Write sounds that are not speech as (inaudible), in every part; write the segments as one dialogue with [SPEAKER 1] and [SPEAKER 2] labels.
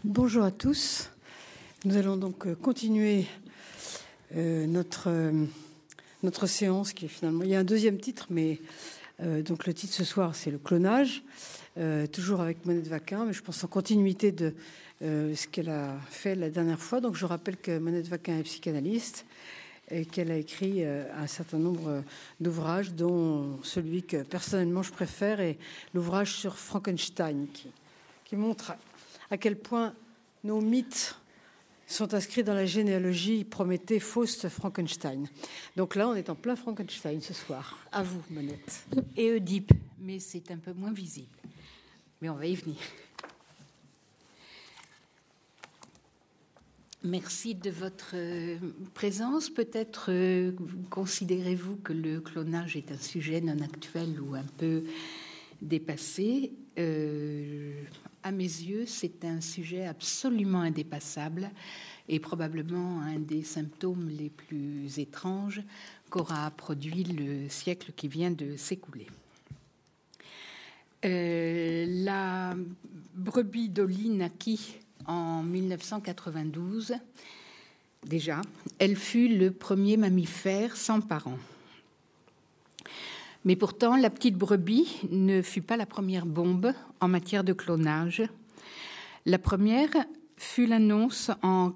[SPEAKER 1] Bonjour à tous. Nous allons donc euh, continuer euh, notre, euh, notre séance qui est finalement. Il y a un deuxième titre, mais donc le titre ce soir c'est le clonage, toujours avec Monette Vaquin, mais je pense en continuité de ce qu'elle a fait la dernière fois. Donc je rappelle que Monette Vaquin est psychanalyste et qu'elle a écrit un certain nombre d'ouvrages, dont celui que personnellement je préfère est l'ouvrage sur Frankenstein, qui, qui montre à quel point nos mythes sont inscrits dans la généalogie Prométhée, Faust, Frankenstein. Donc là, on est en plein Frankenstein ce soir. À vous, Monette.
[SPEAKER 2] Et Oedipe, mais c'est un peu moins visible. Mais on va y venir. Merci de votre euh, présence. Peut-être euh, considérez-vous que le clonage est un sujet non actuel ou un peu dépassé. Euh, à mes yeux, c'est un sujet absolument indépassable et probablement un des symptômes les plus étranges qu'aura produit le siècle qui vient de s'écouler. Euh, la brebis d'Oli naquit en 1992. Déjà, elle fut le premier mammifère sans parents. Mais pourtant, la petite brebis ne fut pas la première bombe en matière de clonage. La première fut l'annonce en,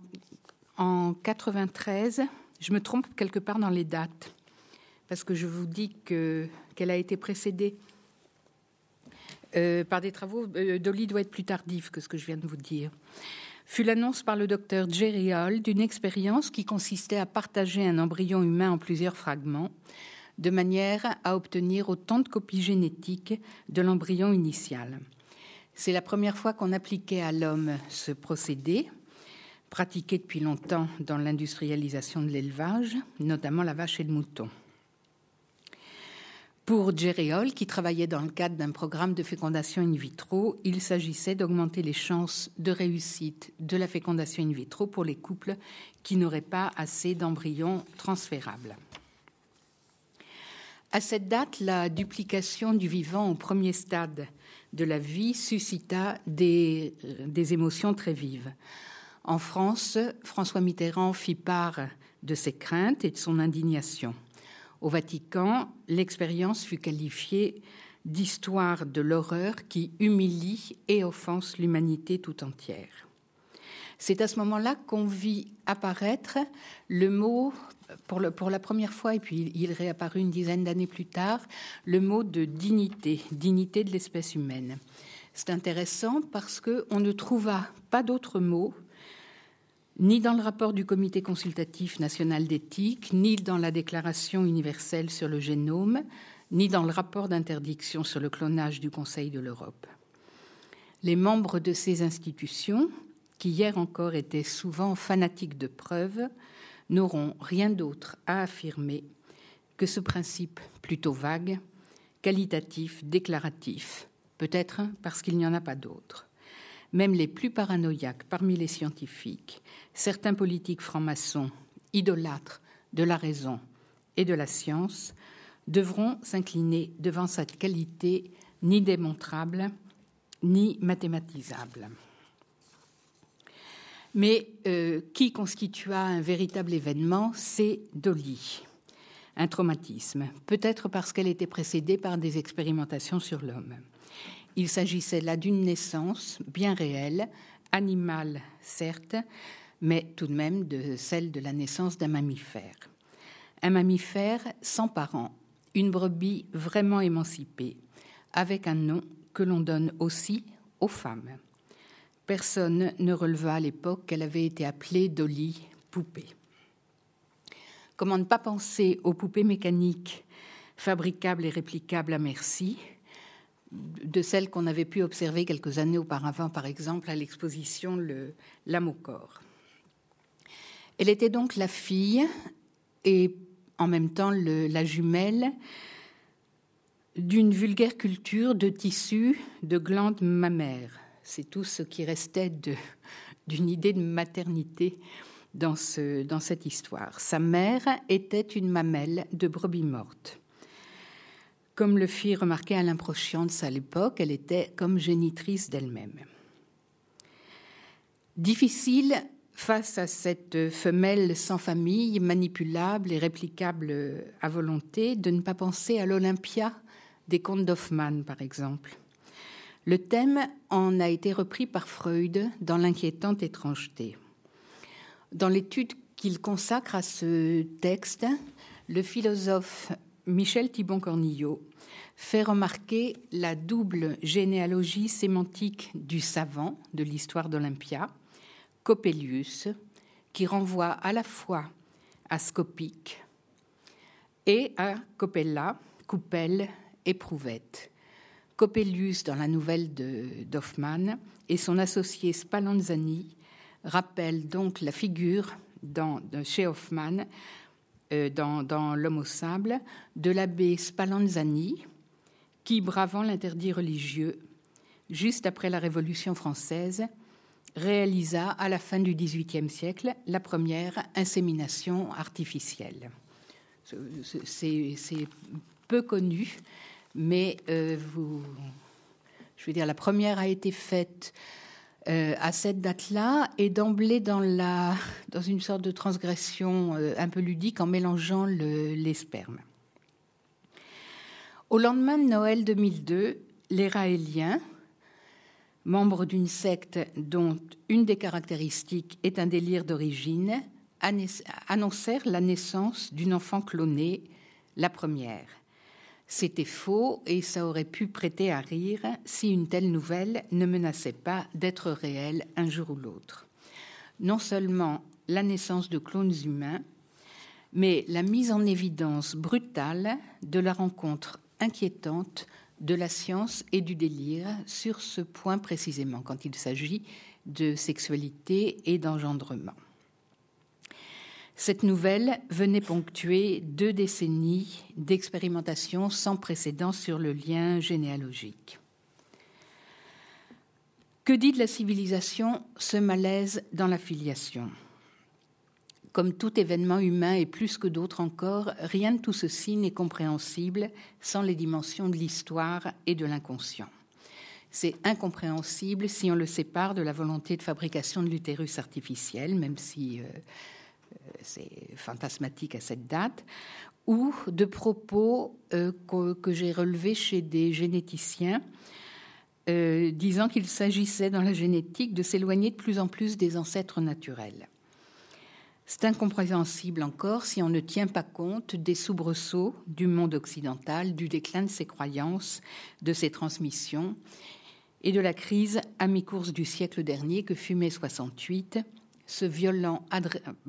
[SPEAKER 2] en 93. Je me trompe quelque part dans les dates, parce que je vous dis qu'elle a été précédée euh, par des travaux. Euh, Dolly doit être plus tardive que ce que je viens de vous dire. Fut l'annonce par le docteur Jerry Hall d'une expérience qui consistait à partager un embryon humain en plusieurs fragments de manière à obtenir autant de copies génétiques de l'embryon initial. C'est la première fois qu'on appliquait à l'homme ce procédé, pratiqué depuis longtemps dans l'industrialisation de l'élevage, notamment la vache et le mouton. Pour Jerry qui travaillait dans le cadre d'un programme de fécondation in vitro, il s'agissait d'augmenter les chances de réussite de la fécondation in vitro pour les couples qui n'auraient pas assez d'embryons transférables. À cette date, la duplication du vivant au premier stade de la vie suscita des, euh, des, émotions très vives. En France, François Mitterrand fit part de ses craintes et de son indignation. Au Vatican, l'expérience fut qualifiée d'histoire de l'horreur qui humilie et offense l'humanité tout entière. C'est à ce moment-là qu'on vit apparaître le mot pour, la première fois, et puis il réapparut une dizaine d'années plus tard, le mot de dignité, dignité de l'espèce humaine. C'est intéressant parce qu'on ne trouva pas d'autre mot, ni dans le rapport du Comité consultatif national d'éthique, ni dans la Déclaration universelle sur le génome, ni dans le rapport d'interdiction sur le clonage du Conseil de l'Europe. Les membres de ces institutions, qui hier encore étaient souvent fanatiques de preuves, n'auront rien d'autre à affirmer que ce principe plutôt vague, qualitatif, déclaratif, peut-être parce qu'il n'y en a pas d'autre. Même les plus paranoïaques parmi les scientifiques, certains politiques francs-maçons, idolâtres de la raison et de la science, devront s'incliner devant cette qualité ni démontrable ni mathématisable. Mais euh, qui constitua un véritable événement, c'est Dolly. Un traumatisme, peut-être parce qu'elle était précédée par des expérimentations sur l'homme. Il s'agissait là d'une naissance bien réelle, animale certes, mais tout de même de celle de la naissance d'un mammifère. Un mammifère sans parents, une brebis vraiment émancipée, avec un nom que l'on donne aussi aux femmes. Personne ne releva à l'époque qu'elle avait été appelée Dolly poupée. Comment ne pas penser aux poupées mécaniques fabricables et réplicables à merci, de celles qu'on avait pu observer quelques années auparavant, par exemple, à l'exposition L'âme au corps. Elle était donc la fille et en même temps la jumelle d'une vulgaire culture de tissus de glandes mammaires c'est tout ce qui restait (laughs) d'une idée de maternité dans, cette histoire. Sa mère était une mamelle de brebis morte. Comme le fit remarquer Alain Prochians à l'époque, elle était comme génitrice d'elle-même. Difficile face à cette femelle sans famille, manipulable et réplicable à volonté, de ne pas penser à l'Olympia des contes d'Hoffmann, par exemple. Le thème en a été repris par Freud dans l'inquiétante étrangeté. Dans l'étude qu'il consacre à ce texte, le philosophe Michel Thibon-Cornillot fait remarquer la double généalogie sémantique du savant de l'histoire d'Olympia, Coppelius, qui renvoie à la fois à Scopic et à Copella, Coupelle et. Coppelius, dans la nouvelle d'Hoffmann, et son associé Spallanzani rappellent donc la figure chez Hoffmann, euh, dans, dans L'homme au sable, de l'abbé Spallanzani, qui, bravant l'interdit religieux, juste après la Révolution française, réalisa à la fin du XVIIIe siècle la première insémination artificielle. C'est peu connu, mais euh, vous, je veux dire, la première a été faite euh, à cette date-là et d'emblée dans, la, dans une sorte de transgression euh, un peu ludique en mélangeant le, les spermes. Au lendemain de Noël 2002, les Raéliens, membres d'une secte dont une des caractéristiques est un délire d'origine, annoncèrent la naissance d'une enfant clonée, la première. C'était faux et ça aurait pu prêter à rire si une telle nouvelle ne menaçait pas d'être réelle un jour ou l'autre. Non seulement la naissance de clones humains, mais la mise en évidence brutale de la rencontre inquiétante de la science et du délire sur ce point précisément, quand il s'agit de sexualité et d'engendrement. Cette nouvelle venait ponctuer deux décennies d'expérimentation sans précédent sur le lien généalogique. Que dit de la civilisation ce malaise dans la filiation? Comme tout événement humain et plus que d'autres encore, rien de tout ceci n'est compréhensible sans les dimensions de l'histoire et de l'inconscient. C'est incompréhensible si on le sépare de la volonté de fabrication de l'utérus artificiel, même si euh, c'est fantasmatique à cette date, ou de propos euh, que, j'ai relevés chez des généticiens disant qu'il s'agissait dans la génétique de s'éloigner de plus en plus des ancêtres naturels. C'est incompréhensible encore si on ne tient pas compte des soubresauts du monde occidental, du déclin de ses croyances, de ses transmissions et de la crise à mi-course du siècle dernier que fut mai 68, ce violent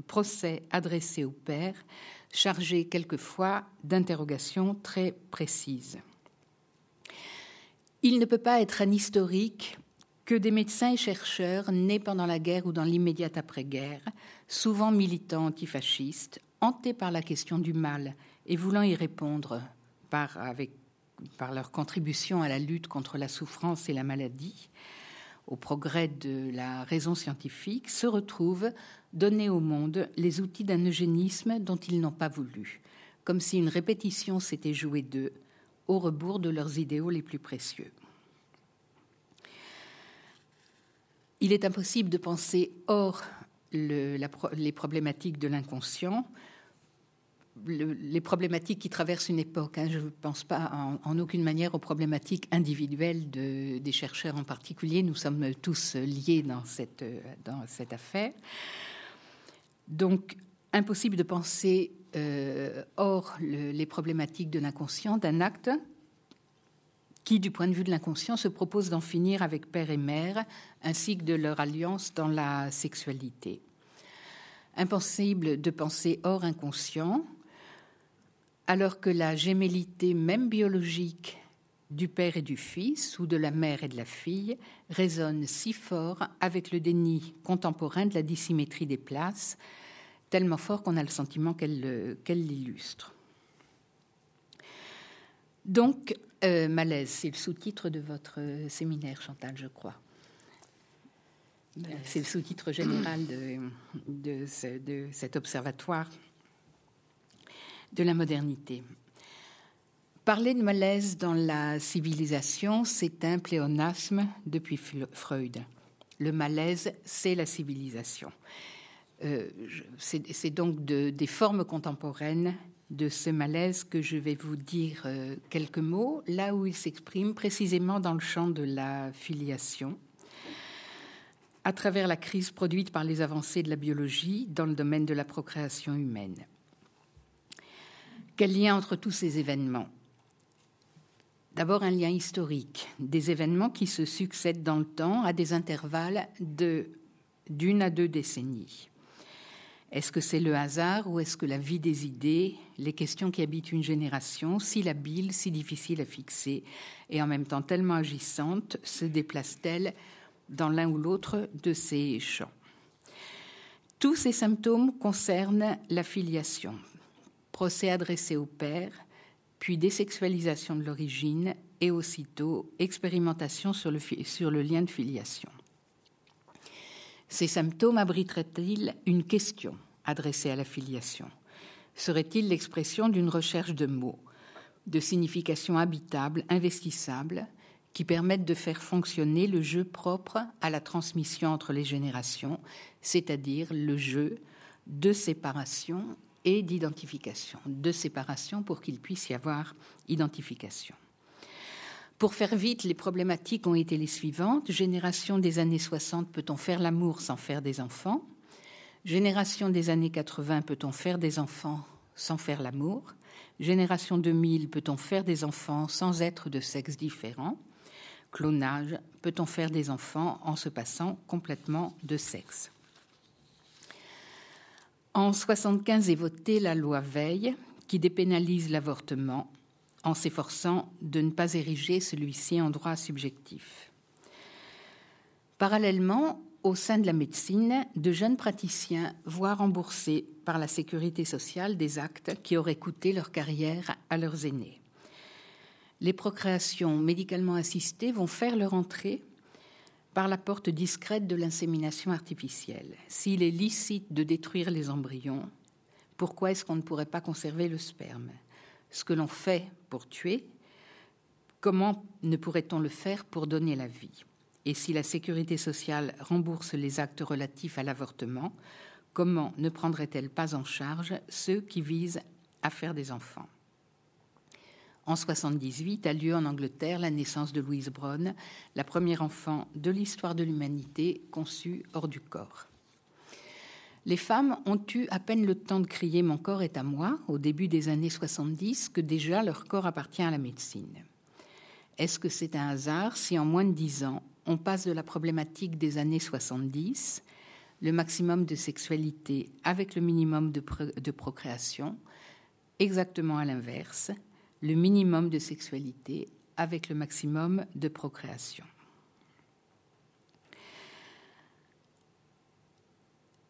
[SPEAKER 2] procès adressé au père, chargé quelquefois d'interrogations très précises. Il ne peut pas être un historique que des médecins et chercheurs nés pendant la guerre ou dans l'immédiate après-guerre, souvent militants antifascistes, hantés par la question du mal et voulant y répondre par, leur contribution à la lutte contre la souffrance et la maladie, au progrès de la raison scientifique, se retrouvent donner au monde les outils d'un eugénisme dont ils n'ont pas voulu, comme si une répétition s'était jouée d'eux, au rebours de leurs idéaux les plus précieux. Il est impossible de penser hors les problématiques de l'inconscient, les problématiques qui traversent une époque. Hein. je ne pense pas en, aucune manière aux problématiques individuelles des chercheurs en particulier. Nous sommes tous liés dans cette, affaire. Donc, impossible de penser euh, hors les problématiques de l'inconscient d'un acte qui, du point de vue de l'inconscient, se propose d'en finir avec père et mère, ainsi que de leur alliance dans la sexualité. Impossible de penser hors inconscient, alors que la gémellité même biologique du père et du fils, ou de la mère et de la fille, résonne si fort avec le déni contemporain de la dissymétrie des places, tellement fort qu'on a le sentiment qu'elle l'illustre. Donc, euh, malaise, c'est le sous-titre de votre euh, séminaire, Chantal, je crois. C'est le sous-titre général de, cet observatoire de la modernité. Parler de malaise dans la civilisation, c'est un pléonasme depuis Freud. Le malaise, c'est la civilisation. Euh, c'est donc des formes contemporaines de ce malaise que je vais vous dire euh, quelques mots, là où il s'exprime précisément dans le champ de la filiation, à travers la crise produite par les avancées de la biologie dans le domaine de la procréation humaine. Quel lien entre tous ces événements? D'abord un lien historique, des événements qui se succèdent dans le temps à des intervalles d'une à deux décennies. Est-ce que c'est le hasard ou est-ce que la vie des idées, les questions qui habitent une génération, si labiles, si difficiles à fixer et en même temps tellement agissantes, se déplacent-elles dans l'un ou l'autre de ces champs? Tous ces symptômes concernent la filiation, procès adressé au père, puis désexualisation de l'origine et aussitôt expérimentation sur le, sur le lien de filiation. Ces symptômes abriteraient-ils une question adressée à la filiation? Serait-il l'expression d'une recherche de mots, de signification habitable, investissable, qui permettent de faire fonctionner le jeu propre à la transmission entre les générations, c'est-à-dire le jeu de séparation et d'identification, de séparation pour qu'il puisse y avoir identification. Pour faire vite, les problématiques ont été les suivantes. Génération des années 60, peut-on faire l'amour sans faire des enfants? Génération des années 80, peut-on faire des enfants sans faire l'amour? Génération 2000, peut-on faire des enfants sans être de sexe différent? Clonage, peut-on faire des enfants en se passant complètement de sexe? En 75 est votée la loi Veil qui dépénalise l'avortement en s'efforçant de ne pas ériger celui-ci en droit subjectif. Parallèlement, au sein de la médecine, de jeunes praticiens voient rembourser par la sécurité sociale des actes qui auraient coûté leur carrière à leurs aînés. Les procréations médicalement assistées vont faire leur entrée par la porte discrète de l'insémination artificielle. S'il est licite de détruire les embryons, pourquoi est-ce qu'on ne pourrait pas conserver le sperme? Ce que l'on fait pour tuer, comment ne pourrait-on le faire pour donner la vie? Et si la sécurité sociale rembourse les actes relatifs à l'avortement, comment ne prendrait-elle pas en charge ceux qui visent à faire des enfants? En 78 a lieu en Angleterre la naissance de Louise Brown, la première enfant de l'histoire de l'humanité conçue hors du corps. Les femmes ont eu à peine le temps de crier Mon corps est à moi au début des années 70 que déjà leur corps appartient à la médecine. Est-ce que c'est un hasard si en moins de dix ans, on passe de la problématique des années 70, le maximum de sexualité avec le minimum de, de procréation, exactement à l'inverse, le minimum de sexualité avec le maximum de procréation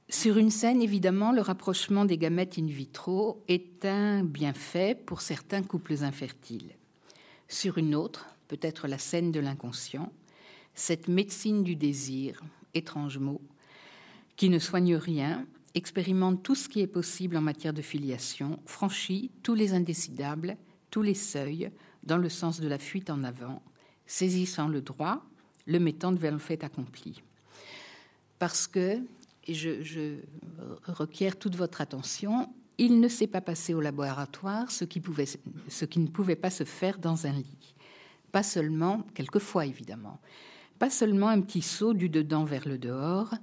[SPEAKER 2] Sur une scène, évidemment, le rapprochement des gamètes in vitro est un bienfait pour certains couples infertiles. Sur une autre, peut-être la scène de l'inconscient, cette médecine du désir, étrange mot, qui ne soigne rien, expérimente tout ce qui est possible en matière de filiation, franchit tous les indécidables, tous les seuils, dans le sens de la fuite en avant, saisissant le droit, le mettant devant le fait accompli. Parce que, et je, requiers toute votre attention, il ne s'est pas passé au laboratoire ce qui, pouvait, ce qui ne pouvait pas se faire dans un lit. Pas seulement, quelquefois évidemment, pas seulement un petit saut du dedans vers le dehors,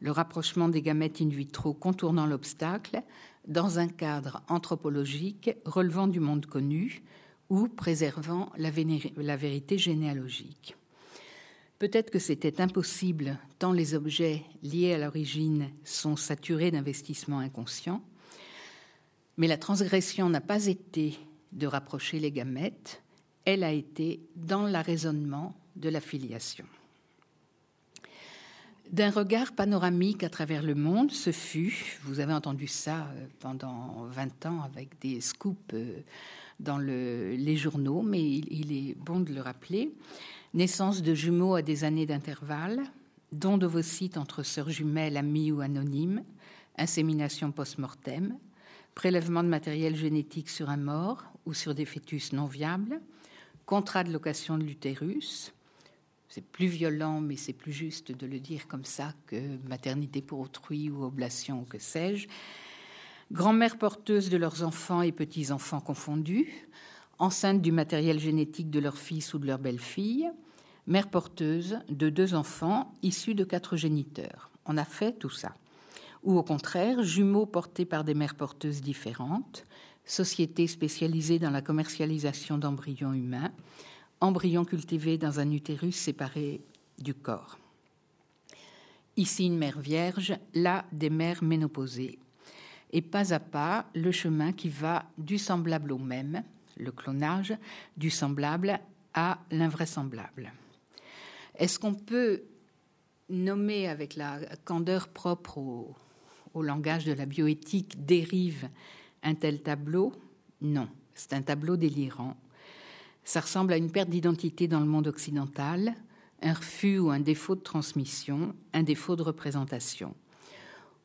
[SPEAKER 2] le rapprochement des gamètes in vitro contournant l'obstacle, dans un cadre anthropologique relevant du monde connu ou préservant la, vérité généalogique. Peut-être que c'était impossible tant les objets liés à l'origine sont saturés d'investissements inconscients, mais la transgression n'a pas été de rapprocher les gamètes, elle a été dans l'arraisonnement de la filiation. D'un regard panoramique à travers le monde, ce fut, vous avez entendu ça euh, pendant 20 ans avec des scoops euh, dans les journaux, mais il est bon de le rappeler, naissance de jumeaux à des années d'intervalle, don d'ovocytes entre sœurs jumelles, amies ou anonymes, insémination post-mortem, prélèvement de matériel génétique sur un mort ou sur des fœtus non viables, contrat de location de l'utérus, c'est plus violent, mais c'est plus juste de le dire comme ça que maternité pour autrui ou oblation, que sais-je. Grand-mère porteuse de leurs enfants et petits-enfants confondus, enceinte du matériel génétique de leur fils ou de leur belle-fille, mère porteuse de deux enfants issus de quatre géniteurs. On a fait tout ça. Ou au contraire, jumeaux portés par des mères porteuses différentes, société spécialisée dans la commercialisation d'embryons humains, embryon cultivé dans un utérus séparé du corps. Ici une mère vierge, là des mères ménopausées. Et pas à pas, le chemin qui va du semblable au même, le clonage, du semblable à l'invraisemblable. Est-ce qu'on peut nommer avec la candeur propre au, au langage de la bioéthique dérive un tel tableau? Non, c'est un tableau délirant ça ressemble à une perte d'identité dans le monde occidental, un refus ou un défaut de transmission, un défaut de représentation.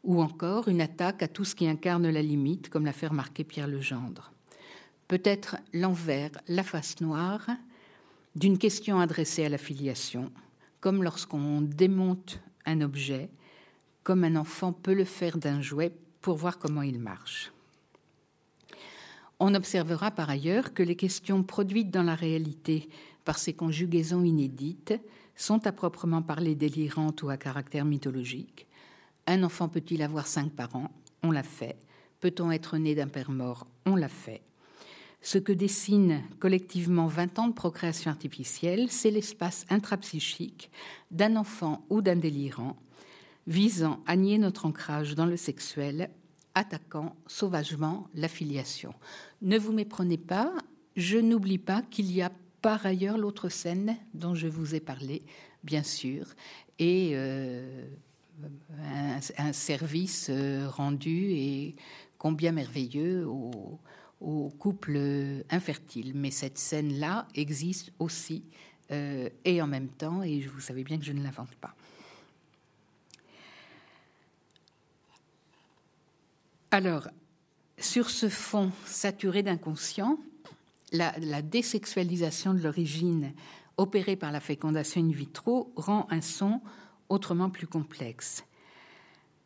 [SPEAKER 2] Ou encore une attaque à tout ce qui incarne la limite, comme l'a fait remarquer Pierre Legendre. Peut-être l'envers, la face noire d'une question adressée à la filiation, comme lorsqu'on démonte un objet, comme un enfant peut le faire d'un jouet pour voir comment il marche. On observera par ailleurs que les questions produites dans la réalité par ces conjugaisons inédites sont à proprement parler délirantes ou à caractère mythologique. Un enfant peut-il avoir cinq parents? On l'a fait. Peut-on être né d'un père mort? On l'a fait. Ce que dessine collectivement 20 ans de procréation artificielle, c'est l'espace intrapsychique d'un enfant ou d'un délirant visant à nier notre ancrage dans le sexuel attaquant sauvagement la filiation. Ne vous méprenez pas, je n'oublie pas qu'il y a par ailleurs l'autre scène dont je vous ai parlé, bien sûr, et euh, un, service euh, rendu et combien merveilleux au, au couple infertile. Mais cette scène-là existe aussi euh, et en même temps, et vous savez bien que je ne l'invente pas. Alors, sur ce fond saturé d'inconscient, la, désexualisation de l'origine opérée par la fécondation in vitro rend un son autrement plus complexe.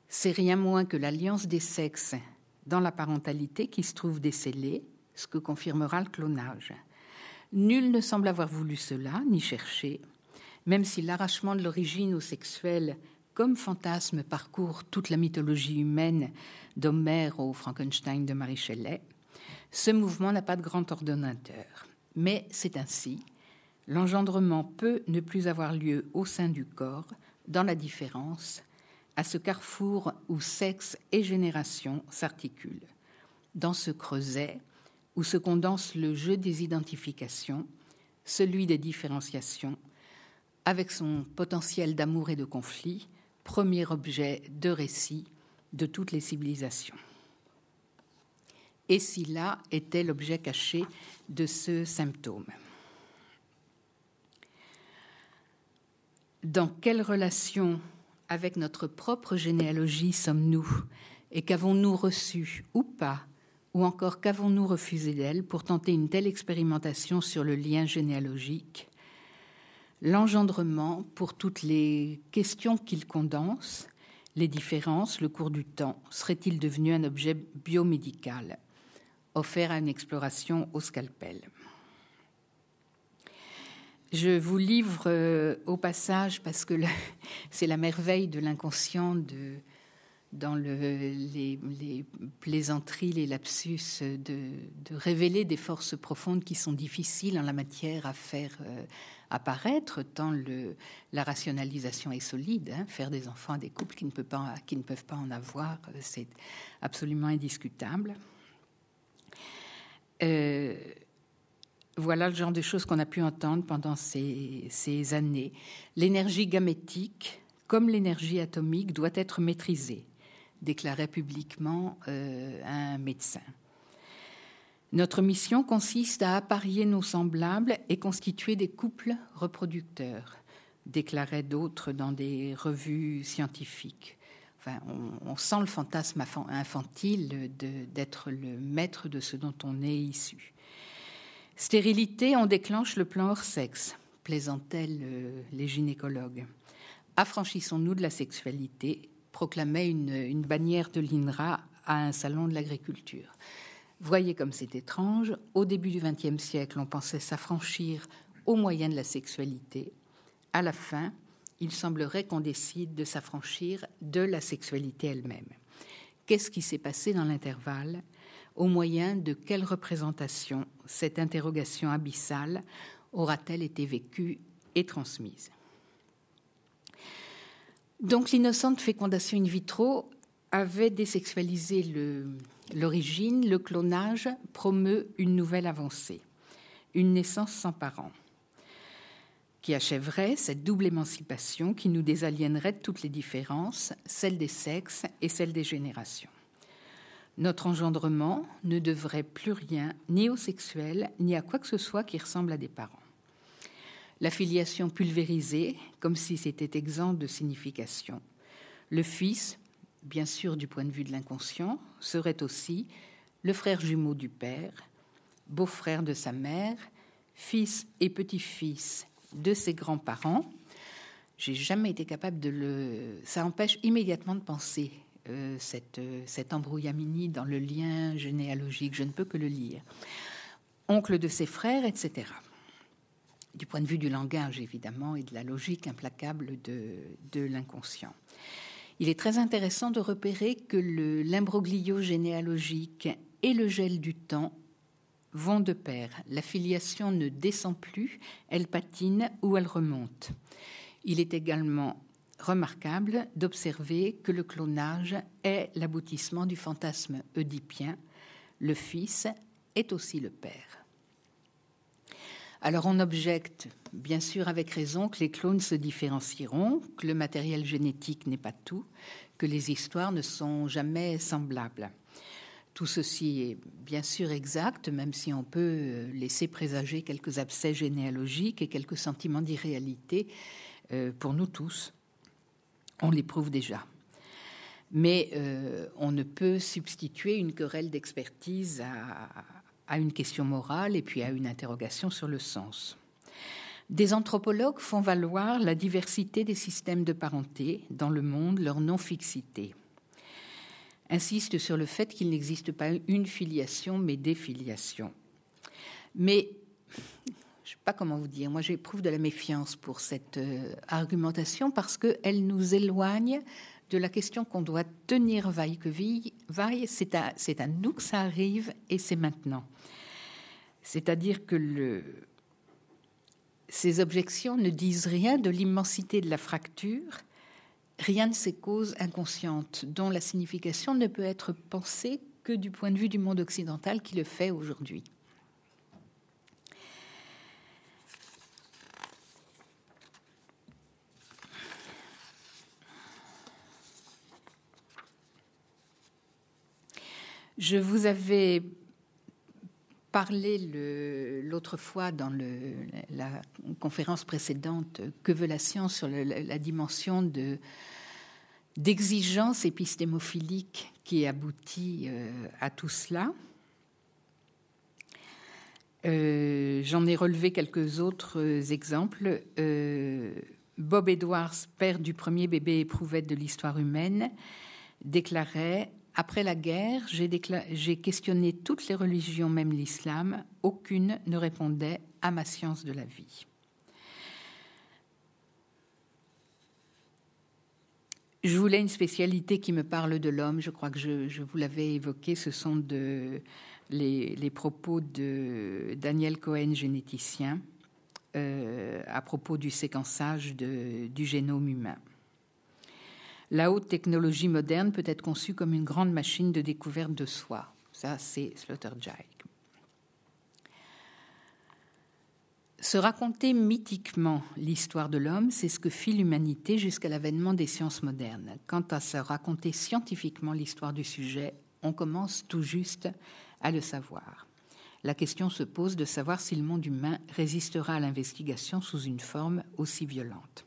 [SPEAKER 2] C'est rien moins que l'alliance des sexes dans la parentalité qui se trouve décelée, ce que confirmera le clonage. Nul ne semble avoir voulu cela, ni cherché, même si l'arrachement de l'origine au sexuel comme fantasme parcourt toute la mythologie humaine d'Homère au Frankenstein de Marie Shelley, ce mouvement n'a pas de grand ordonnateur. Mais c'est ainsi. L'engendrement peut ne plus avoir lieu au sein du corps, dans la différence, à ce carrefour où sexe et génération s'articulent. Dans ce creuset où se condense le jeu des identifications, celui des différenciations, avec son potentiel d'amour et de conflit, premier objet de récit de toutes les civilisations. Et si là était l'objet caché de ce symptôme? Dans quelle relation avec notre propre généalogie sommes-nous? Et qu'avons-nous reçu ou pas, ou encore qu'avons-nous refusé d'elle pour tenter une telle expérimentation sur le lien généalogique? L'engendrement pour toutes les questions qu'il condense, les différences, le cours du temps, serait-il devenu un objet biomédical offert à une exploration au scalpel? Je vous livre euh, au passage, parce que (laughs) c'est la merveille de l'inconscient de, dans les, plaisanteries, les lapsus, de, révéler des forces profondes qui sont difficiles en la matière à faire euh, apparaître, tant la rationalisation est solide. Hein. faire des enfants à des couples qui ne, peuvent pas, en avoir, euh, c'est absolument indiscutable. Euh, voilà le genre de choses qu'on a pu entendre pendant ces années. L'énergie gamétique, comme l'énergie atomique, doit être maîtrisée, déclarait publiquement euh, un médecin. Notre mission consiste à apparier nos semblables et constituer des couples reproducteurs, déclaraient d'autres dans des revues scientifiques. Enfin, on, sent le fantasme infantile d'être le maître de ce dont on est issu. Stérilité, on déclenche le plan hors sexe, plaisantaient les gynécologues. Affranchissons-nous de la sexualité, proclamait une, bannière de l'INRA à un salon de l'agriculture. Voyez comme c'est étrange. Au début du XXe siècle, on pensait s'affranchir au moyen de la sexualité. À la fin, il semblerait qu'on décide de s'affranchir de la sexualité elle-même. Qu'est-ce qui s'est passé dans l'intervalle? Au moyen de quelle représentation cette interrogation abyssale aura-t-elle été vécue et transmise? Donc l'innocente fécondation in vitro avait désexualisé l'origine, le, clonage promeut une nouvelle avancée, une naissance sans parents qui achèverait cette double émancipation qui nous désaliénerait de toutes les différences, celle des sexes et celle des générations. Notre engendrement ne devrait plus rien ni au sexuel ni à quoi que ce soit qui ressemble à des parents. La filiation pulvérisée, comme si c'était exempt de signification. Le fils, bien sûr du point de vue de l'inconscient, serait aussi le frère jumeau du père, beau-frère de sa mère, fils et petit-fils de ses grands-parents. J'ai jamais été capable de le. Ça empêche immédiatement de penser euh, cette, euh, cette embrouillamini dans le lien généalogique. Je ne peux que le lire. Oncle de ses frères, etc. Du point de vue du langage, évidemment, et de la logique implacable de, de l'inconscient. Il est très intéressant de repérer que l'imbroglio généalogique et le gel du temps vont de pair. La filiation ne descend plus, elle patine ou elle remonte. Il est également remarquable d'observer que le clonage est l'aboutissement du fantasme oedipien. Le fils est aussi le père. Alors on objecte, bien sûr avec raison, que les clones se différencieront, que le matériel génétique n'est pas tout, que les histoires ne sont jamais semblables. Tout ceci est bien sûr exact, même si on peut euh, laisser présager quelques abcès généalogiques et quelques sentiments d'irréalité euh, pour nous tous. On l'éprouve déjà. Mais euh, on ne peut substituer une querelle d'expertise à, une question morale et puis à une interrogation sur le sens. Des anthropologues font valoir la diversité des systèmes de parenté dans le monde, leur non-fixité insiste sur le fait qu'il n'existe pas une filiation, mais des filiations. Mais je ne sais pas comment vous dire, moi j'éprouve de la méfiance pour cette euh, argumentation parce qu'elle nous éloigne de la question qu'on doit tenir vaille que vaille, c'est à, nous que ça arrive et c'est maintenant. C'est-à-dire que ces objections ne disent rien de l'immensité de la fracture rien de ces causes inconscientes dont la signification ne peut être pensée que du point de vue du monde occidental qui le fait aujourd'hui. Je vous avais parlé l'autre fois dans la conférence précédente Que veut la science sur la dimension de d'exigence épistémophilique qui aboutit euh, à tout cela. Euh, j'en ai relevé quelques autres exemples. Euh, Bob Edwards, père du premier bébé éprouvette de l'histoire humaine, déclarait Après la guerre, j'ai questionné toutes les religions, même l'islam, aucune ne répondait à ma science de la vie. Je voulais une spécialité qui me parle de l'homme. Je crois que je, vous l'avais évoqué. Ce sont les, propos de Daniel Cohen, généticien, euh, à propos du séquençage du génome humain. La haute technologie moderne peut être conçue comme une grande machine de découverte de soi. Ça, c'est Sloterdijk. Se raconter mythiquement l'histoire de l'homme, c'est ce que fit l'humanité jusqu'à l'avènement des sciences modernes. Quant à se raconter scientifiquement l'histoire du sujet, on commence tout juste à le savoir. La question se pose de savoir si le monde humain résistera à l'investigation sous une forme aussi violente.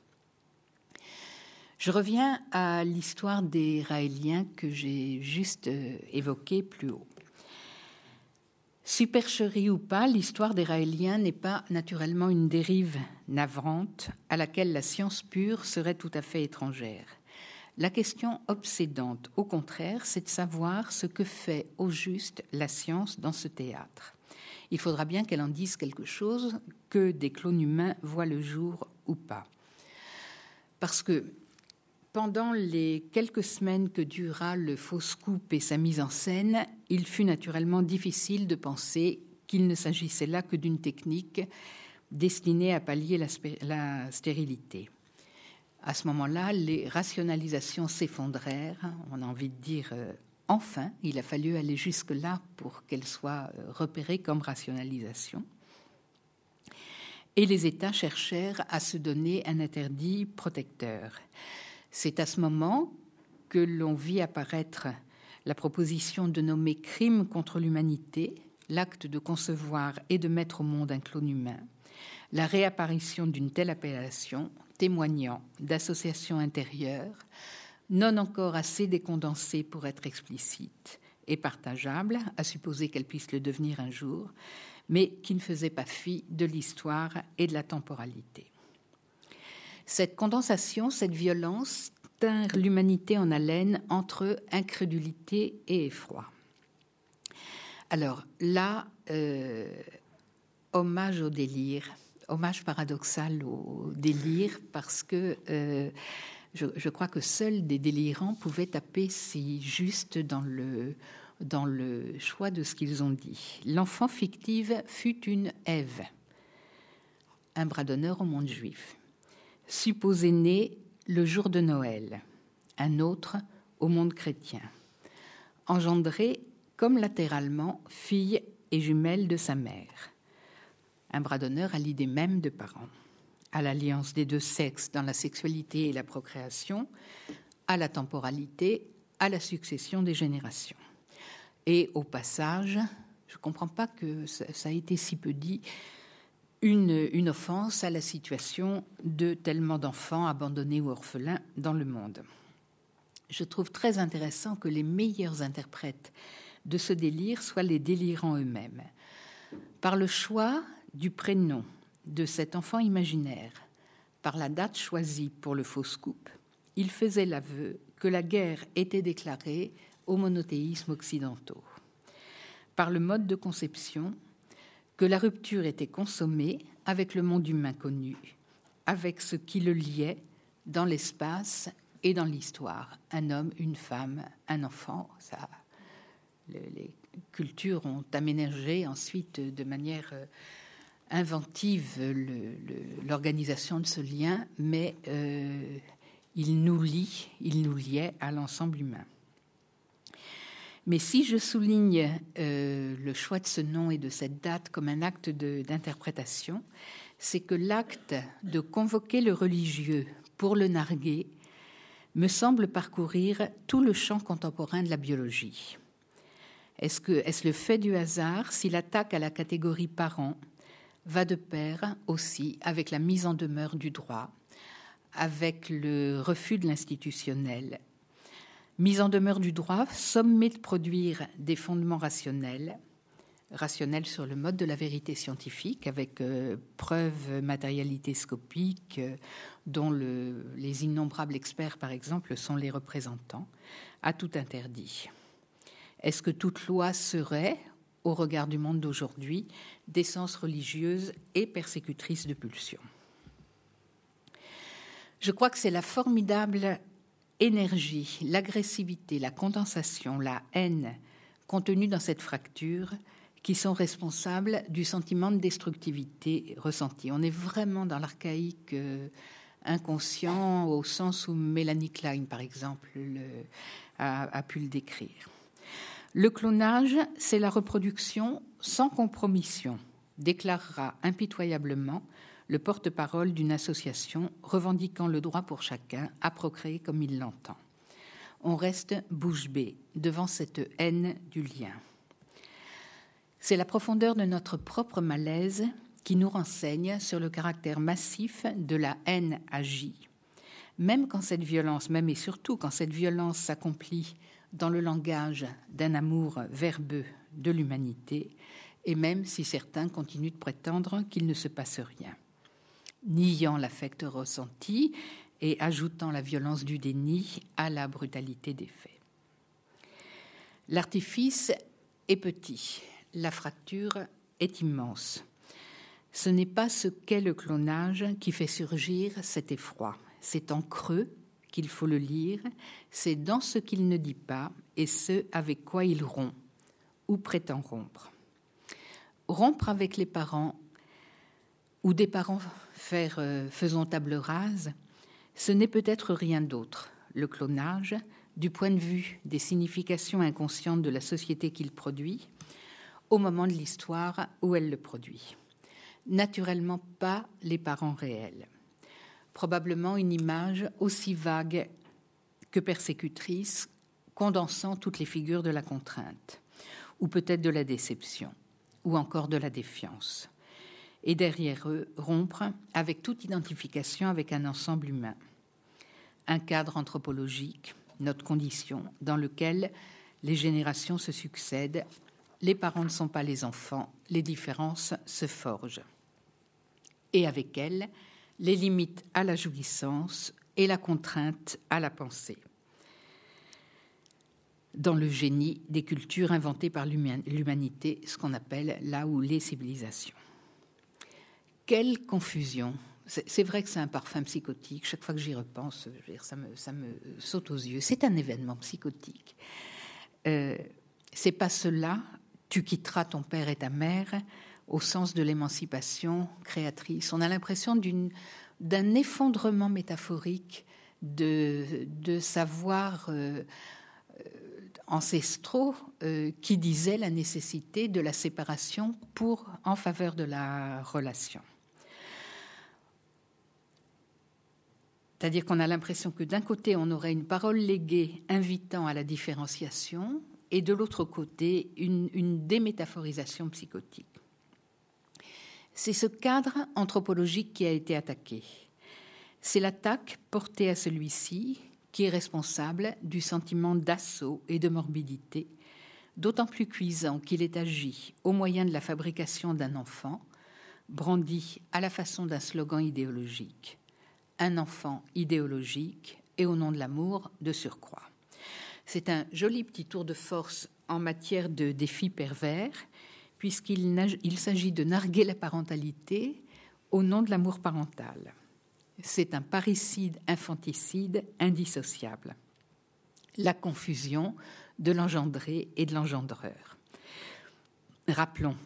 [SPEAKER 2] Je reviens à l'histoire des Raéliens que j'ai juste euh, évoquée plus haut. Supercherie ou pas, l'histoire des Raéliens n'est pas naturellement une dérive navrante à laquelle la science pure serait tout à fait étrangère. La question obsédante, au contraire, c'est de savoir ce que fait au juste la science dans ce théâtre. Il faudra bien qu'elle en dise quelque chose, que des clones humains voient le jour ou pas. Parce que pendant les quelques semaines que dura le faux scoop et sa mise en scène, il fut naturellement difficile de penser qu'il ne s'agissait là que d'une technique destinée à pallier la, stérilité. À ce moment-là, les rationalisations s'effondrèrent. On a envie de dire euh, enfin, il a fallu aller jusque-là pour qu'elles soient euh, repérées comme rationalisation. Et les États cherchèrent à se donner un interdit protecteur. C'est à ce moment que l'on vit apparaître la proposition de nommer crime contre l'humanité, l'acte de concevoir et de mettre au monde un clone humain, la réapparition d'une telle appellation témoignant d'associations intérieures, non encore assez décondensées pour être explicites et partageables, à supposer qu'elles puissent le devenir un jour, mais qui ne faisaient pas fi de l'histoire et de la temporalité. Cette condensation, cette violence tinrent l'humanité en haleine entre incrédulité et effroi. Alors là, euh, hommage au délire, hommage paradoxal au délire, parce que euh, je, crois que seuls des délirants pouvaient taper si juste dans le, dans le choix de ce qu'ils ont dit. L'enfant fictive fut une Ève, un bras d'honneur au monde juif supposé né le jour de Noël, un autre au monde chrétien, engendré comme latéralement fille et jumelle de sa mère, un bras d'honneur à l'idée même de parents, à l'alliance des deux sexes dans la sexualité et la procréation, à la temporalité, à la succession des générations. Et au passage, je ne comprends pas que ça, ça a été si peu dit, une, offense à la situation de tellement d'enfants abandonnés ou orphelins dans le monde. Je trouve très intéressant que les meilleurs interprètes de ce délire soient les délirants eux-mêmes. Par le choix du prénom de cet enfant imaginaire, par la date choisie pour le faux scoop, il faisait l'aveu que la guerre était déclarée aux monothéismes occidentaux. Par le mode de conception, que la rupture était consommée avec le monde humain connu, avec ce qui le liait dans l'espace et dans l'histoire. Un homme, une femme, un enfant, les cultures ont aménagé ensuite de manière euh, inventive l'organisation de ce lien, mais euh, il nous lie, il nous liait à l'ensemble humain. Mais si je souligne euh, le choix de ce nom et de cette date comme un acte d'interprétation, c'est que l'acte de convoquer le religieux pour le narguer me semble parcourir tout le champ contemporain de la biologie. Est-ce le fait du hasard si l'attaque à la catégorie parent va de pair aussi avec la mise en demeure du droit, avec le refus de l'institutionnel Mise en demeure du droit, sommé de produire des fondements rationnels, rationnels sur le mode de la vérité scientifique, avec euh, preuves matérialité scopiques, euh, dont les innombrables experts, par exemple, sont les représentants, à tout interdit. Est-ce que toute loi serait, au regard du monde d'aujourd'hui, d'essence religieuse et persécutrice de pulsions? Je crois que c'est la formidable énergie, l'agressivité, la condensation, la haine contenue dans cette fracture qui sont responsables du sentiment de destructivité ressenti. On est vraiment dans l'archaïque euh, inconscient au sens où Mélanie Klein, par exemple, a pu le décrire. Le clonage, c'est la reproduction sans compromission, déclarera impitoyablement le porte-parole d'une association revendiquant le droit pour chacun à procréer comme il l'entend. On reste bouche bée devant cette haine du lien. C'est la profondeur de notre propre malaise qui nous renseigne sur le caractère massif de la haine agie. Même quand cette violence, même et surtout quand cette violence s'accomplit dans le langage d'un amour verbeux de l'humanité, et même si certains continuent de prétendre qu'il ne se passe rien. Niant l'affect ressenti et ajoutant la violence du déni à la brutalité des faits. L'artifice est petit, la fracture est immense. Ce n'est pas ce qu'est le clonage qui fait surgir cet effroi. C'est en creux qu'il faut le lire, c'est dans ce qu'il ne dit pas et ce avec quoi il rompt ou prétend rompre. Rompre avec les parents ou des parents faire, euh, faisant table rase, ce n'est peut-être rien d'autre. Le clonage, du point de vue des significations inconscientes de la société qu'il produit, au moment de l'histoire où elle le produit. Naturellement pas les parents réels. Probablement une image aussi vague que persécutrice, condensant toutes les figures de la contrainte, ou peut-être de la déception, ou encore de la défiance. Et derrière eux, rompre avec toute identification avec un ensemble humain. Un cadre anthropologique, notre condition, dans lequel les générations se succèdent, les parents ne sont pas les enfants, les différences se forgent. Et avec elles, les limites à la jouissance et la contrainte à la pensée. Dans le génie des cultures inventées par l'humanité, ce qu'on appelle là où les civilisations. Quelle confusion c'est vrai que c'est un parfum psychotique. Chaque fois que j'y repense, ça, me, saute aux yeux. C'est un événement psychotique. Euh, c'est pas cela. Tu quitteras ton père et ta mère au sens de l'émancipation créatrice. On a l'impression d'un effondrement métaphorique de, savoirs euh, euh, ancestraux qui disaient la nécessité de la séparation pour en faveur de la relation. C'est-à-dire qu'on a l'impression que d'un côté, on aurait une parole léguée invitant à la différenciation, et de l'autre côté, une, démétaphorisation psychotique. C'est ce cadre anthropologique qui a été attaqué. C'est l'attaque portée à celui-ci qui est responsable du sentiment d'assaut et de morbidité, d'autant plus cuisant qu'il est agi au moyen de la fabrication d'un enfant, brandi à la façon d'un slogan idéologique un enfant idéologique et au nom de l'amour de surcroît. C'est un joli petit tour de force en matière de défis pervers, puisqu'il s'agit de narguer la parentalité au nom de l'amour parental. C'est un parricide infanticide indissociable. La confusion de l'engendré et de l'engendreur. Rappelons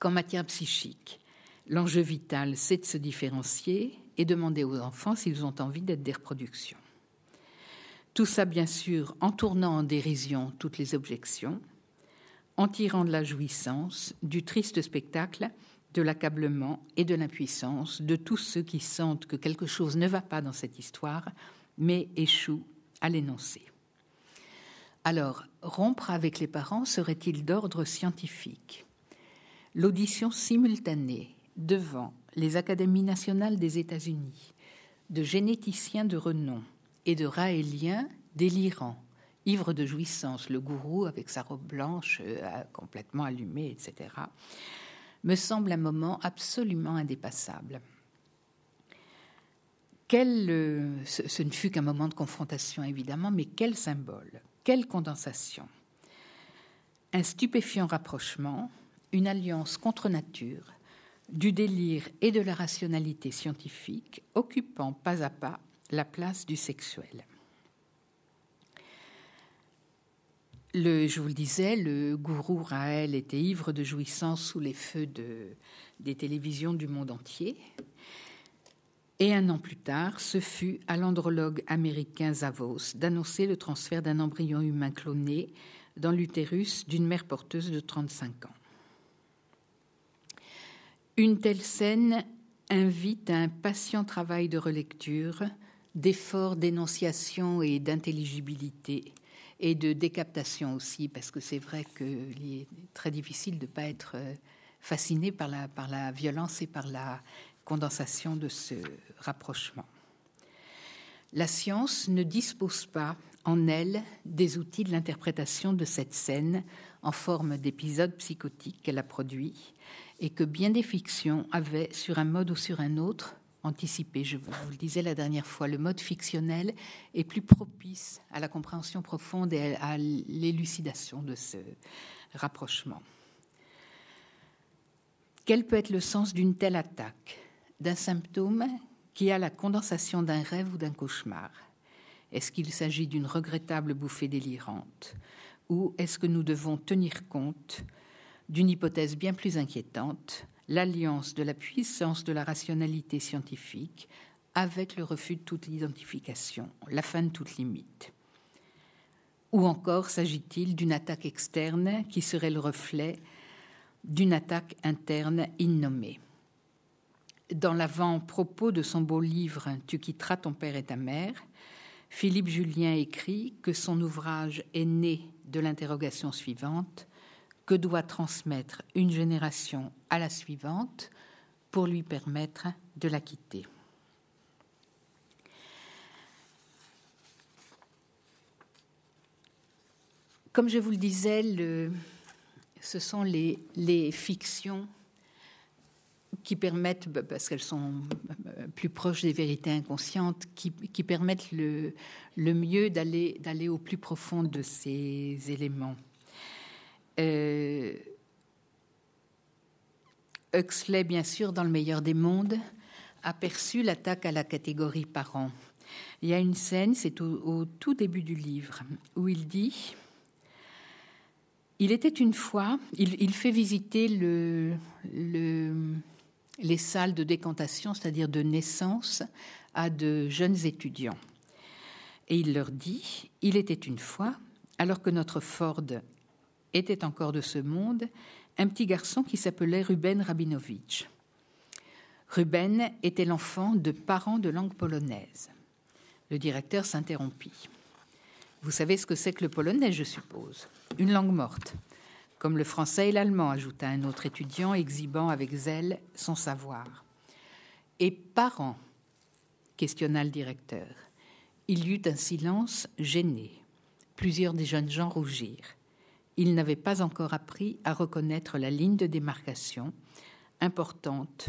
[SPEAKER 2] qu'en matière psychique, l'enjeu vital, c'est de se différencier et demander aux enfants s'ils ont envie d'être des reproductions. Tout ça, bien sûr, en tournant en dérision toutes les objections, en tirant de la jouissance, du triste spectacle, de l'accablement et de l'impuissance de tous ceux qui sentent que quelque chose ne va pas dans cette histoire, mais échouent à l'énoncer. Alors, rompre avec les parents serait-il d'ordre scientifique? L'audition simultanée devant les académies nationales des États-Unis, de généticiens de renom et de raéliens délirants, ivres de jouissance, le gourou avec sa robe blanche euh, complètement allumée, etc., me semble un moment absolument indépassable. Quel, euh, ce ne fut qu'un moment de confrontation, évidemment, mais quel symbole, quelle condensation. Un stupéfiant rapprochement, une alliance contre nature, du délire et de la rationalité scientifique, occupant pas à pas la place du sexuel. Je vous le disais, le gourou Raël était ivre de jouissance sous les feux de, des télévisions du monde entier. Et un an plus tard, ce fut à l'andrologue américain Zavos d'annoncer le transfert d'un embryon humain cloné dans l'utérus d'une mère porteuse de 35 ans. Une telle scène invite à un patient travail de relecture, d'effort d'énonciation et d'intelligibilité, et de décaptation aussi, parce que c'est vrai qu'il est très difficile de ne pas être euh, fasciné par la, par la violence et par la condensation de ce rapprochement. La science ne dispose pas en elle des outils de l'interprétation de cette scène en forme d'épisode psychotique qu'elle a produit et que bien des fictions avaient, sur un mode ou sur un autre, anticipé. Je vous le disais la dernière fois, le mode fictionnel est plus propice à la compréhension profonde et à l'élucidation de ce rapprochement. Quel peut être le sens d'une telle attaque, d'un symptôme qui a la condensation d'un rêve ou d'un cauchemar? Est-ce qu'il s'agit d'une regrettable bouffée délirante? Ou est-ce que nous devons tenir compte d'une hypothèse bien plus inquiétante, l'alliance de la puissance de la rationalité scientifique avec le refus de toute identification, la fin de toute limite. Ou encore s'agit-il d'une attaque externe qui serait le reflet d'une attaque interne innommée. Dans l'avant-propos de son beau livre Tu quitteras ton père et ta mère, Philippe Julien écrit que son ouvrage est né de l'interrogation suivante que doit transmettre une génération à la suivante pour lui permettre de la quitter. Comme je vous le disais, ce sont les, fictions qui permettent, bah, parce qu'elles sont plus proches des vérités inconscientes, qui, permettent le, le mieux d'aller au plus profond de ces éléments. Euh, Huxley, bien sûr, dans le meilleur des mondes, a perçu l'attaque à la catégorie parent. Il y a une scène, c'est au, tout début du livre, où il dit Il était une fois, il, fait visiter le, les salles de décantation, c'est-à-dire de naissance, à de jeunes étudiants. Et il leur dit Il était une fois, alors que notre Ford était encore de ce monde un petit garçon qui s'appelait Ruben Rabinovitch. Ruben était l'enfant de parents de langue polonaise. Le directeur s'interrompit. Vous savez ce que c'est que le polonais, je suppose Une langue morte, comme le français et l'allemand, ajouta un autre étudiant, exhibant avec zèle son savoir. Et parents? questionna le directeur. Il y eut un silence gêné. Plusieurs des jeunes gens rougirent ils n'avaient pas encore appris à reconnaître la ligne de démarcation, importante,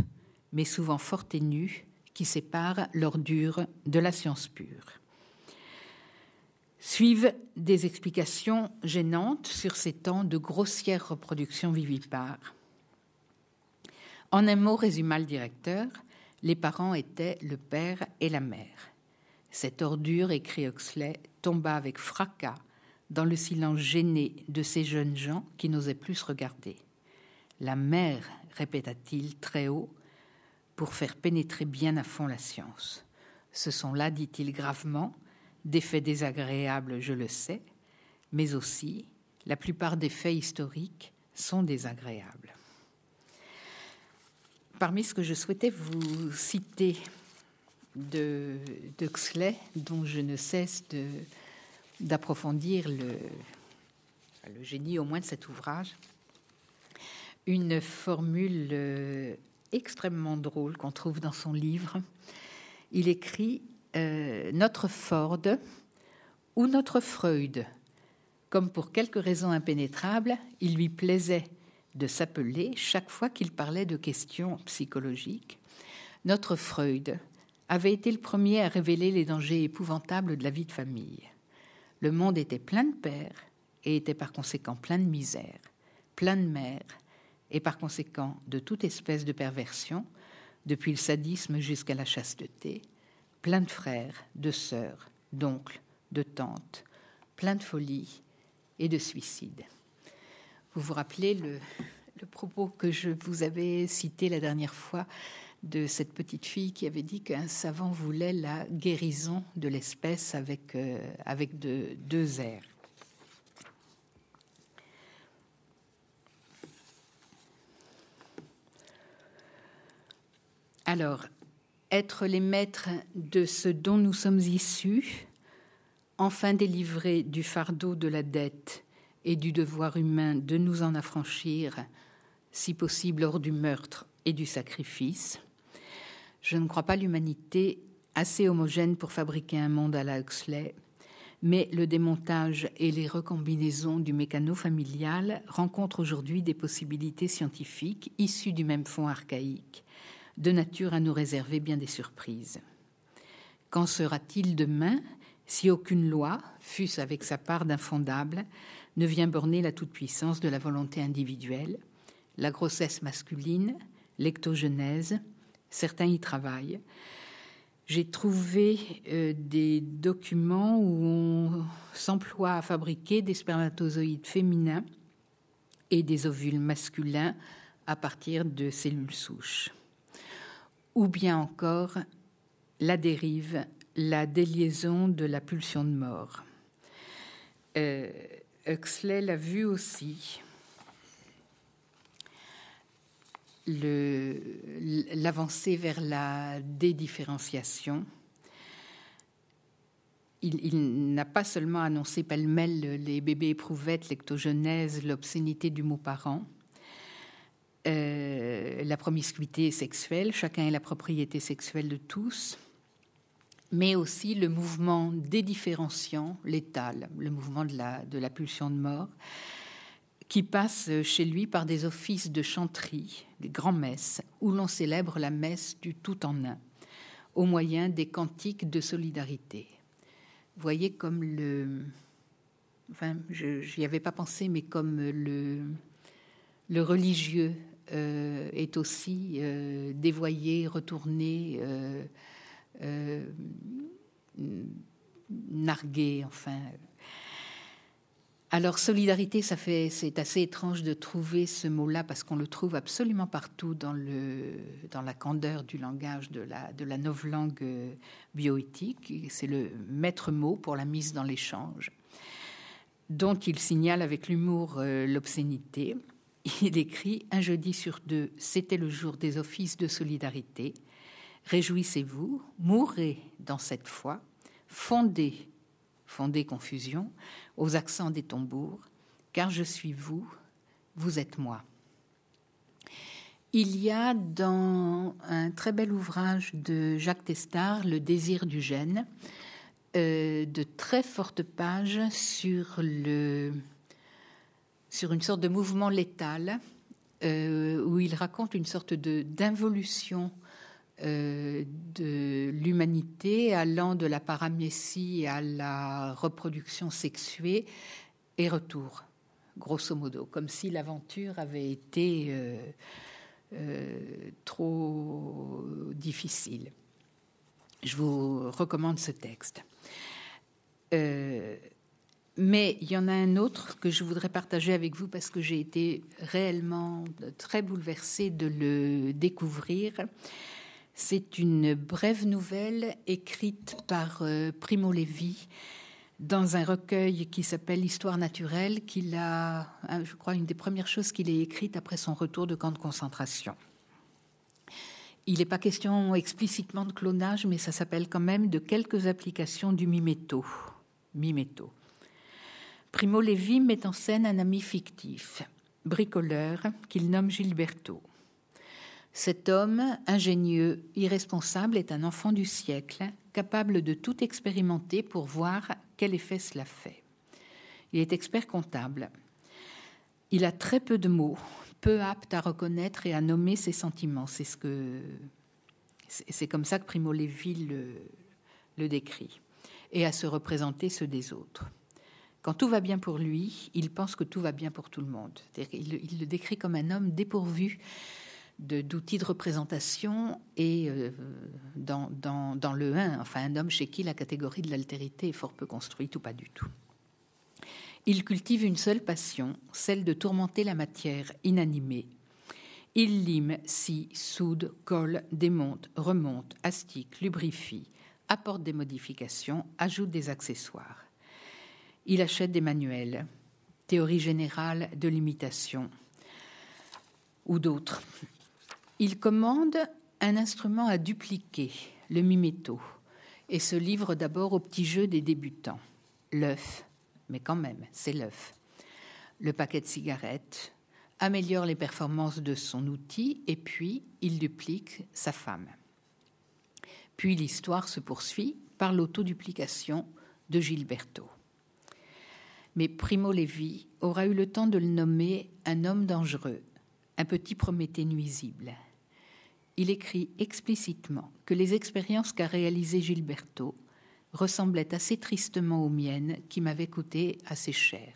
[SPEAKER 2] mais souvent fort ténue, qui sépare l'ordure de la science pure. Suivent des explications gênantes sur ces temps de grossière reproduction vivipare. En un mot, résuma le directeur, les parents étaient le père et la mère. Cette ordure, écrit Huxley, tomba avec fracas dans le silence gêné de ces jeunes gens qui n'osaient plus se regarder. La mère, répéta-t-il très haut, pour faire pénétrer bien à fond la science. Ce sont là, dit-il gravement, des faits désagréables, je le sais, mais aussi la plupart des faits historiques sont désagréables. Parmi ce que je souhaitais vous citer de d'Huxley, dont je ne cesse de d'approfondir le, génie au moins de cet ouvrage, une formule euh, extrêmement drôle qu'on trouve dans son livre. Il écrit euh, Notre Ford ou notre Freud. Comme pour quelques raisons impénétrables, il lui plaisait de s'appeler, chaque fois qu'il parlait de questions psychologiques, notre Freud avait été le premier à révéler les dangers épouvantables de la vie de famille. Le monde était plein de pères et était par conséquent plein de misère, plein de mères et par conséquent de toute espèce de perversion, depuis le sadisme jusqu'à la chasteté, plein de frères, de sœurs, d'oncles, de tantes, plein de folie et de suicide. Vous vous rappelez le, le, propos que je vous avais cité la dernière fois de cette petite fille qui avait dit qu'un savant voulait la guérison de l'espèce avec, euh, deux airs. Alors, être les maîtres de ce dont nous sommes issus, enfin délivrés du fardeau de la dette et du devoir humain de nous en affranchir, si possible hors du meurtre et du sacrifice, je ne crois pas l'humanité assez homogène pour fabriquer un monde à la Huxley. mais le démontage et les recombinaisons du mécano familial rencontrent aujourd'hui des possibilités scientifiques issues du même fond archaïque, de nature à nous réserver bien des surprises. Qu'en sera-t-il demain si aucune loi, fût-ce avec sa part d'infondable, ne vient borner la toute-puissance de la volonté individuelle, la grossesse masculine, l'ectogenèse, certains y travaillent. J'ai trouvé euh, des documents où on s'emploie à fabriquer des spermatozoïdes féminins et des ovules masculins à partir de cellules souches. Ou bien encore la dérive, la déliaison de la pulsion de mort. Euh, Huxley l'a vu aussi. L'avancée vers la dédifférenciation. Il, n'a pas seulement annoncé pêle-mêle les bébés éprouvettes, l'ectogenèse, l'obscénité du mot parent, euh, la promiscuité sexuelle, chacun est la propriété sexuelle de tous, mais aussi le mouvement dédifférenciant, létal, le mouvement de la, de la pulsion de mort, qui passe chez lui par des offices de chanterie, des grands-messes, où l'on célèbre la messe du tout en un, au moyen des cantiques de solidarité. Voyez comme le... Enfin, je n'y avais pas pensé, mais comme le, le religieux euh, est aussi euh, dévoyé, retourné, euh, narguer, enfin. Alors solidarité, ça fait, c'est assez étrange de trouver ce mot-là parce qu'on le trouve absolument partout dans la candeur du langage de la, de la novlangue bioéthique. C'est le maître mot pour la mise dans l'échange, dont il signale avec l'humour euh, l'obscénité. Il écrit un jeudi sur deux, c'était le jour des offices de solidarité. Réjouissez-vous, mourrez dans cette foi, fondez, fondez confusion, aux accents des tambours, car je suis vous, vous êtes moi. Il y a dans un très bel ouvrage de Jacques Testard, Le désir du gène, euh, de très fortes pages sur, le, sur une sorte de mouvement létal euh, où il raconte une sorte d'involution euh, de l'humanité allant de la paramécie à la reproduction sexuée et retour, grosso modo, comme si l'aventure avait été euh, euh, trop difficile. Je vous recommande ce texte. mais il y en a un autre que je voudrais partager avec vous parce que j'ai été réellement très bouleversée de le découvrir. C'est une brève nouvelle écrite par euh, Primo Levi dans un recueil qui s'appelle Histoire naturelle, qu'il a, hein, je crois, une des premières choses qu'il ait écrite après son retour de camp de concentration. Il n'est pas question explicitement de clonage, mais ça s'appelle quand même de quelques applications du miméto. Primo Levi met en scène un ami fictif, bricoleur, qu'il nomme Gilberto. Cet homme, ingénieux, irresponsable, est un enfant du siècle, capable de tout expérimenter pour voir quel effet cela fait. Il est expert comptable. Il a très peu de mots, peu apte à reconnaître et à nommer ses sentiments. C'est ce que c'est comme ça que Primo Levi le, le décrit, et à se représenter ceux des autres. Quand tout va bien pour lui, il pense que tout va bien pour tout le monde. Il, il le décrit comme un homme dépourvu d'outils de, représentation et euh, dans, dans, le 1, enfin un homme chez qui la catégorie de l'altérité est fort peu construite ou pas du tout. Il cultive une seule passion, celle de tourmenter la matière inanimée. Il lime, scie, soude, colle, démonte, remonte, astique, lubrifie, apporte des modifications, ajoute des accessoires. Il achète des manuels, théorie générale de l'imitation ou d'autres. Il commande un instrument à dupliquer, le miméto, et se livre d'abord au petit jeu des débutants. L'œuf, mais quand même, c'est l'œuf. Le paquet de cigarettes améliore les performances de son outil et puis il duplique sa femme. Puis l'histoire se poursuit par l'autoduplication de Gilberto. Mais Primo Levi aura eu le temps de le nommer un homme dangereux, un petit Prométhée nuisible. Il écrit explicitement que les expériences qu'a réalisées Gilberto ressemblaient assez tristement aux miennes qui m'avaient coûté assez cher.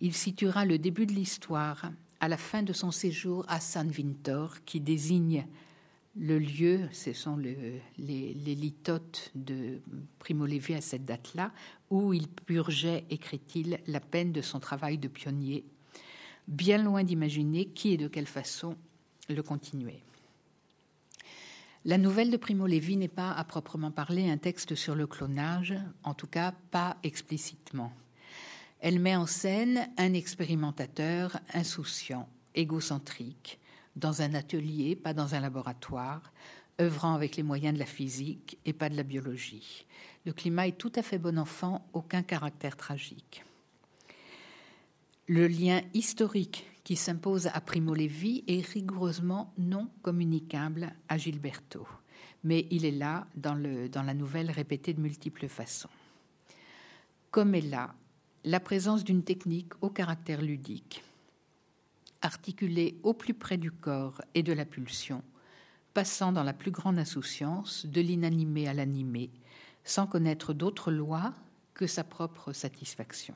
[SPEAKER 2] Il situera le début de l'histoire à la fin de son séjour à San Vintor, qui désigne le lieu, ce sont les, litotes de Primo Levi à cette date-là, où il purgeait, écrit-il, la peine de son travail de pionnier, bien loin d'imaginer qui et de quelle façon le continuer. La nouvelle de Primo Levi n'est pas à proprement parler un texte sur le clonage, en tout cas pas explicitement. Elle met en scène un expérimentateur insouciant, égocentrique, dans un atelier, pas dans un laboratoire, œuvrant avec les moyens de la physique et pas de la biologie. Le climat est tout à fait bon enfant, aucun caractère tragique. Le lien historique qui s'impose à Primo Levi est rigoureusement non communicable à Gilberto, mais il est là dans, la nouvelle répétée de multiples façons. Comme est là la présence d'une technique au caractère ludique, articulée au plus près du corps et de la pulsion, passant dans la plus grande insouciance de l'inanimé à l'animé, sans connaître d'autres lois que sa propre satisfaction.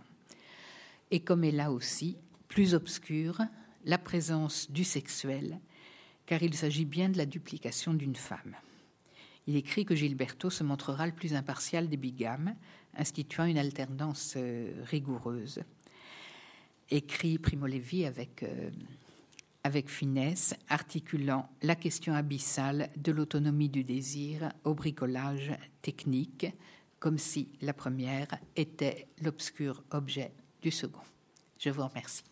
[SPEAKER 2] Et comme est là aussi, plus obscure, la présence du sexuel, car il s'agit bien de la duplication d'une femme. Il écrit que Gilberto se montrera le plus impartial des bigames, instituant une alternance euh, rigoureuse. Écrit Primo Levi avec, euh, avec finesse, articulant la question abyssale de l'autonomie du désir au bricolage technique, comme si la première était l'obscur objet du second. Je vous remercie.